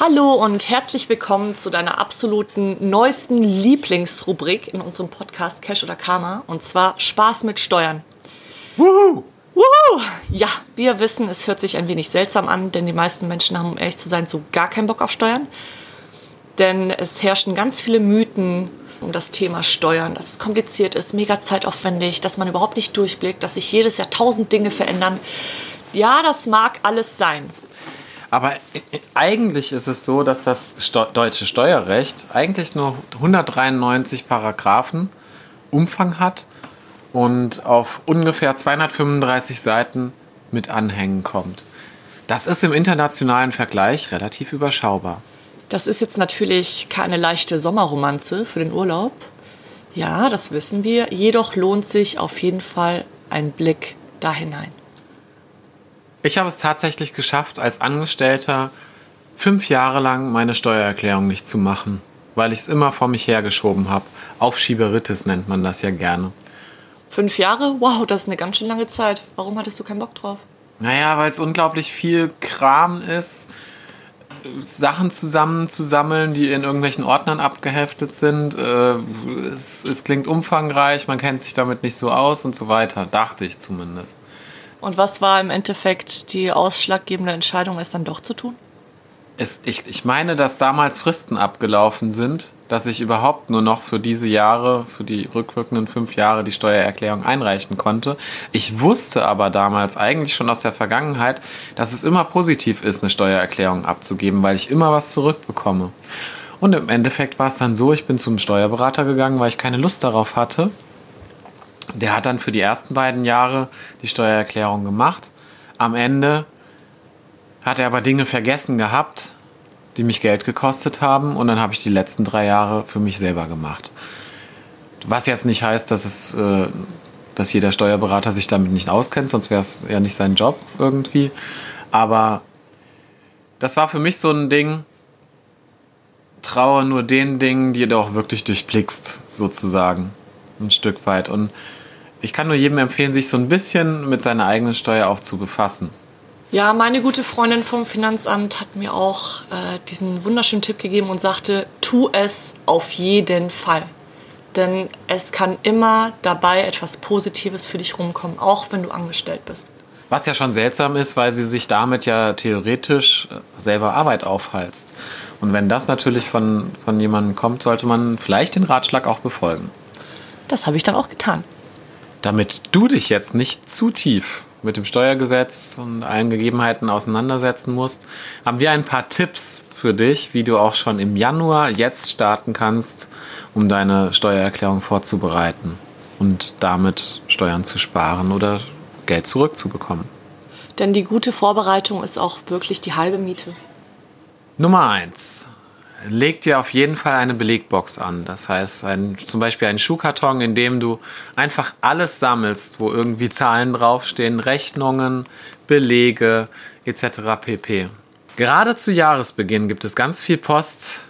Hallo und herzlich willkommen zu deiner absoluten neuesten Lieblingsrubrik in unserem Podcast Cash oder Karma und zwar Spaß mit Steuern. Woohoo! Wuhu! Ja, wir wissen, es hört sich ein wenig seltsam an, denn die meisten Menschen haben, um ehrlich zu sein, so gar keinen Bock auf Steuern. Denn es herrschen ganz viele Mythen um das Thema Steuern, dass es kompliziert ist, mega zeitaufwendig, dass man überhaupt nicht durchblickt, dass sich jedes Jahr tausend Dinge verändern. Ja, das mag alles sein. Aber eigentlich ist es so, dass das deutsche Steuerrecht eigentlich nur 193 Paragraphen Umfang hat und auf ungefähr 235 Seiten mit Anhängen kommt. Das ist im internationalen Vergleich relativ überschaubar. Das ist jetzt natürlich keine leichte Sommerromanze für den Urlaub. Ja, das wissen wir. Jedoch lohnt sich auf jeden Fall ein Blick da hinein. Ich habe es tatsächlich geschafft, als Angestellter fünf Jahre lang meine Steuererklärung nicht zu machen, weil ich es immer vor mich hergeschoben habe. Aufschieberitis nennt man das ja gerne. Fünf Jahre? Wow, das ist eine ganz schön lange Zeit. Warum hattest du keinen Bock drauf? Naja, weil es unglaublich viel Kram ist, Sachen zusammenzusammeln, die in irgendwelchen Ordnern abgeheftet sind. Äh, es, es klingt umfangreich, man kennt sich damit nicht so aus und so weiter, dachte ich zumindest. Und was war im Endeffekt die ausschlaggebende Entscheidung, es dann doch zu tun? Es, ich, ich meine, dass damals Fristen abgelaufen sind, dass ich überhaupt nur noch für diese Jahre, für die rückwirkenden fünf Jahre, die Steuererklärung einreichen konnte. Ich wusste aber damals eigentlich schon aus der Vergangenheit, dass es immer positiv ist, eine Steuererklärung abzugeben, weil ich immer was zurückbekomme. Und im Endeffekt war es dann so, ich bin zum Steuerberater gegangen, weil ich keine Lust darauf hatte. Der hat dann für die ersten beiden Jahre die Steuererklärung gemacht. Am Ende hat er aber Dinge vergessen gehabt, die mich Geld gekostet haben. Und dann habe ich die letzten drei Jahre für mich selber gemacht. Was jetzt nicht heißt, dass es, äh, dass jeder Steuerberater sich damit nicht auskennt, sonst wäre es ja nicht sein Job irgendwie. Aber das war für mich so ein Ding. Traue nur den Dingen, die du auch wirklich durchblickst, sozusagen. Ein Stück weit. Und ich kann nur jedem empfehlen, sich so ein bisschen mit seiner eigenen Steuer auch zu befassen. Ja, meine gute Freundin vom Finanzamt hat mir auch äh, diesen wunderschönen Tipp gegeben und sagte, tu es auf jeden Fall. Denn es kann immer dabei etwas Positives für dich rumkommen, auch wenn du angestellt bist. Was ja schon seltsam ist, weil sie sich damit ja theoretisch äh, selber Arbeit aufhalst. Und wenn das natürlich von, von jemandem kommt, sollte man vielleicht den Ratschlag auch befolgen. Das habe ich dann auch getan. Damit du dich jetzt nicht zu tief mit dem Steuergesetz und allen Gegebenheiten auseinandersetzen musst, haben wir ein paar Tipps für dich, wie du auch schon im Januar jetzt starten kannst, um deine Steuererklärung vorzubereiten und damit Steuern zu sparen oder Geld zurückzubekommen. Denn die gute Vorbereitung ist auch wirklich die halbe Miete. Nummer eins: Leg dir auf jeden Fall eine Belegbox an. Das heißt, ein, zum Beispiel einen Schuhkarton, in dem du einfach alles sammelst, wo irgendwie Zahlen draufstehen, Rechnungen, Belege etc. pp. Gerade zu Jahresbeginn gibt es ganz viel Post,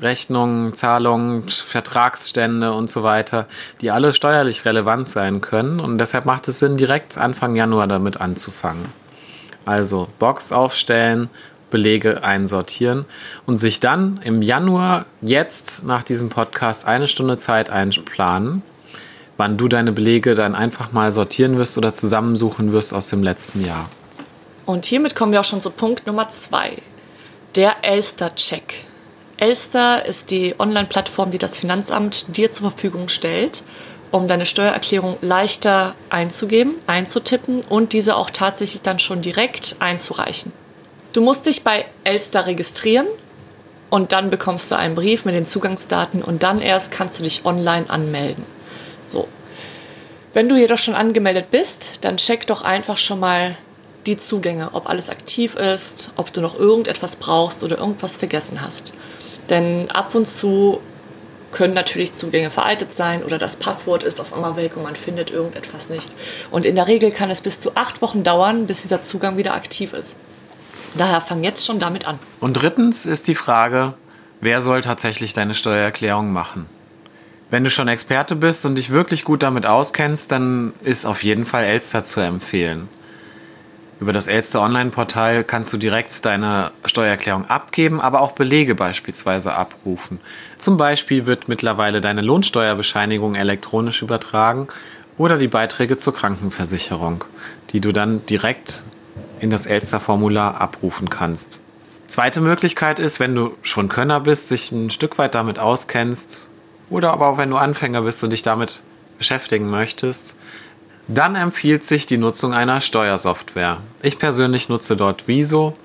Rechnungen, Zahlungen, Vertragsstände und so weiter, die alle steuerlich relevant sein können. Und deshalb macht es Sinn, direkt Anfang Januar damit anzufangen. Also Box aufstellen, Belege einsortieren und sich dann im Januar jetzt nach diesem Podcast eine Stunde Zeit einplanen, wann du deine Belege dann einfach mal sortieren wirst oder zusammensuchen wirst aus dem letzten Jahr. Und hiermit kommen wir auch schon zu Punkt Nummer zwei. Der Elster-Check. Elster ist die Online-Plattform, die das Finanzamt dir zur Verfügung stellt, um deine Steuererklärung leichter einzugeben, einzutippen und diese auch tatsächlich dann schon direkt einzureichen. Du musst dich bei Elster registrieren und dann bekommst du einen Brief mit den Zugangsdaten und dann erst kannst du dich online anmelden. So. Wenn du jedoch schon angemeldet bist, dann check doch einfach schon mal die Zugänge, ob alles aktiv ist, ob du noch irgendetwas brauchst oder irgendwas vergessen hast. Denn ab und zu können natürlich Zugänge veraltet sein oder das Passwort ist auf einmal weg und man findet irgendetwas nicht. Und in der Regel kann es bis zu acht Wochen dauern, bis dieser Zugang wieder aktiv ist. Daher fang jetzt schon damit an. Und drittens ist die Frage, wer soll tatsächlich deine Steuererklärung machen? Wenn du schon Experte bist und dich wirklich gut damit auskennst, dann ist auf jeden Fall Elster zu empfehlen. Über das Elster Online-Portal kannst du direkt deine Steuererklärung abgeben, aber auch Belege beispielsweise abrufen. Zum Beispiel wird mittlerweile deine Lohnsteuerbescheinigung elektronisch übertragen oder die Beiträge zur Krankenversicherung, die du dann direkt in das Elster-Formular abrufen kannst. Zweite Möglichkeit ist, wenn du schon Könner bist, sich ein Stück weit damit auskennst oder aber auch wenn du Anfänger bist und dich damit beschäftigen möchtest, dann empfiehlt sich die Nutzung einer Steuersoftware. Ich persönlich nutze dort Viso,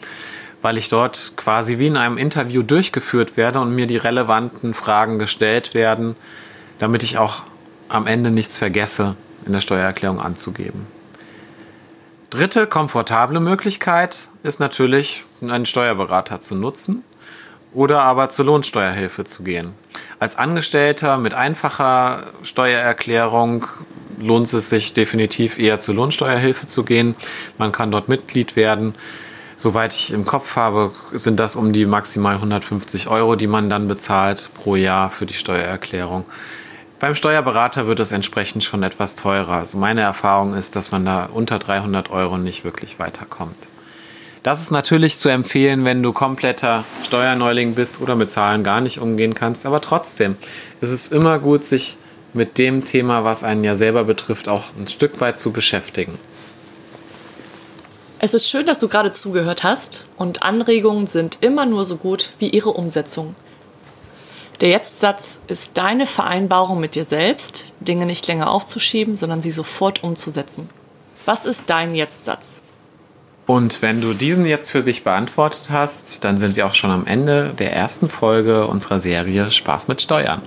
weil ich dort quasi wie in einem Interview durchgeführt werde und mir die relevanten Fragen gestellt werden, damit ich auch am Ende nichts vergesse, in der Steuererklärung anzugeben. Dritte komfortable Möglichkeit ist natürlich, einen Steuerberater zu nutzen oder aber zur Lohnsteuerhilfe zu gehen. Als Angestellter mit einfacher Steuererklärung lohnt es sich definitiv eher zur Lohnsteuerhilfe zu gehen. Man kann dort Mitglied werden. Soweit ich im Kopf habe, sind das um die maximal 150 Euro, die man dann bezahlt pro Jahr für die Steuererklärung. Beim Steuerberater wird es entsprechend schon etwas teurer. Also meine Erfahrung ist, dass man da unter 300 Euro nicht wirklich weiterkommt. Das ist natürlich zu empfehlen, wenn du kompletter Steuerneuling bist oder mit Zahlen gar nicht umgehen kannst. Aber trotzdem ist es immer gut, sich mit dem Thema, was einen ja selber betrifft, auch ein Stück weit zu beschäftigen. Es ist schön, dass du gerade zugehört hast und Anregungen sind immer nur so gut wie ihre Umsetzung. Der Jetzt-Satz ist deine Vereinbarung mit dir selbst, Dinge nicht länger aufzuschieben, sondern sie sofort umzusetzen. Was ist dein Jetzt-Satz? Und wenn du diesen jetzt für dich beantwortet hast, dann sind wir auch schon am Ende der ersten Folge unserer Serie Spaß mit Steuern.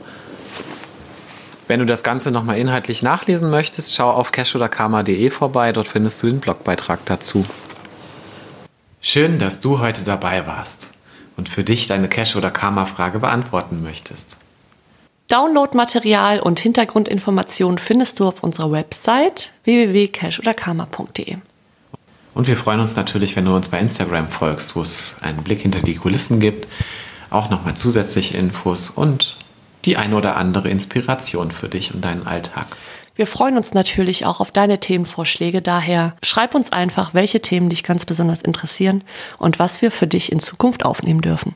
Wenn du das Ganze nochmal inhaltlich nachlesen möchtest, schau auf cashoderkarma.de vorbei, dort findest du den Blogbeitrag dazu. Schön, dass du heute dabei warst und für dich deine Cash- oder Karma-Frage beantworten möchtest. Downloadmaterial und Hintergrundinformationen findest du auf unserer Website www.cashoderkarma.de. Und wir freuen uns natürlich, wenn du uns bei Instagram folgst, wo es einen Blick hinter die Kulissen gibt, auch nochmal zusätzliche Infos und die ein oder andere Inspiration für dich und deinen Alltag. Wir freuen uns natürlich auch auf deine Themenvorschläge. Daher schreib uns einfach, welche Themen dich ganz besonders interessieren und was wir für dich in Zukunft aufnehmen dürfen.